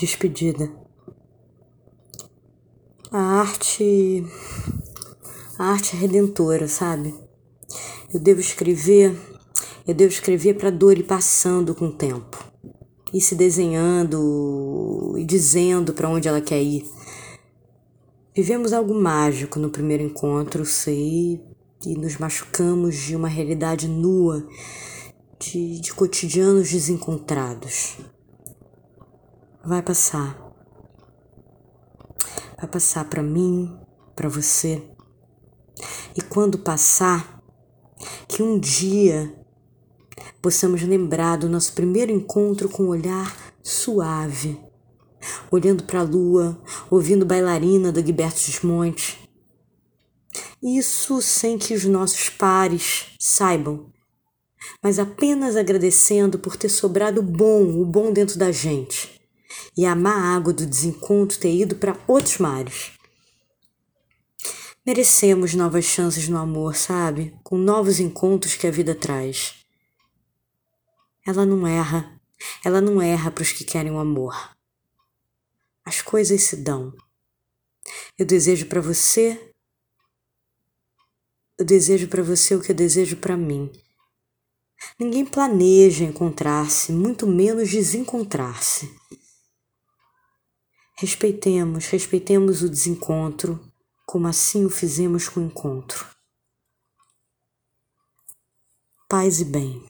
Despedida. A arte. A arte é redentora, sabe? Eu devo escrever. Eu devo escrever para a dor ir passando com o tempo. E se desenhando e dizendo para onde ela quer ir. Vivemos algo mágico no primeiro encontro, sei, e nos machucamos de uma realidade nua, de, de cotidianos desencontrados. Vai passar. Vai passar para mim, para você. E quando passar, que um dia possamos lembrar do nosso primeiro encontro com um olhar suave, olhando para a lua, ouvindo bailarina do Gilberto Gismonte. Isso sem que os nossos pares saibam, mas apenas agradecendo por ter sobrado o bom, o bom dentro da gente e a má água do desencontro ter ido para outros mares. Merecemos novas chances no amor, sabe? Com novos encontros que a vida traz. Ela não erra. Ela não erra para os que querem o amor. As coisas se dão. Eu desejo para você. Eu desejo para você o que eu desejo para mim. Ninguém planeja encontrar-se, muito menos desencontrar-se. Respeitemos, respeitemos o desencontro, como assim o fizemos com o encontro. Paz e bem.